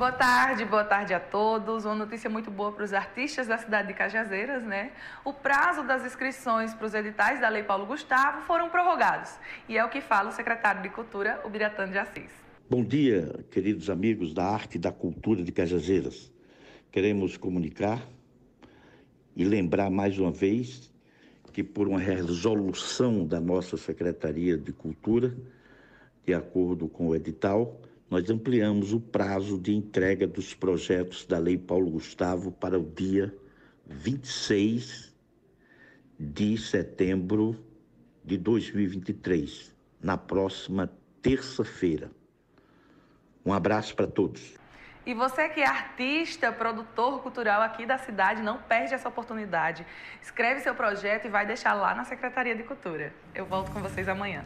Boa tarde, boa tarde a todos. Uma notícia muito boa para os artistas da cidade de Cajazeiras, né? O prazo das inscrições para os editais da Lei Paulo Gustavo foram prorrogados. E é o que fala o secretário de Cultura, o Biratano de Assis. Bom dia, queridos amigos da arte e da cultura de Cajazeiras. Queremos comunicar e lembrar mais uma vez que, por uma resolução da nossa Secretaria de Cultura, de acordo com o edital, nós ampliamos o prazo de entrega dos projetos da Lei Paulo Gustavo para o dia 26 de setembro de 2023, na próxima terça-feira. Um abraço para todos. E você que é artista, produtor cultural aqui da cidade, não perde essa oportunidade. Escreve seu projeto e vai deixar lá na Secretaria de Cultura. Eu volto com vocês amanhã.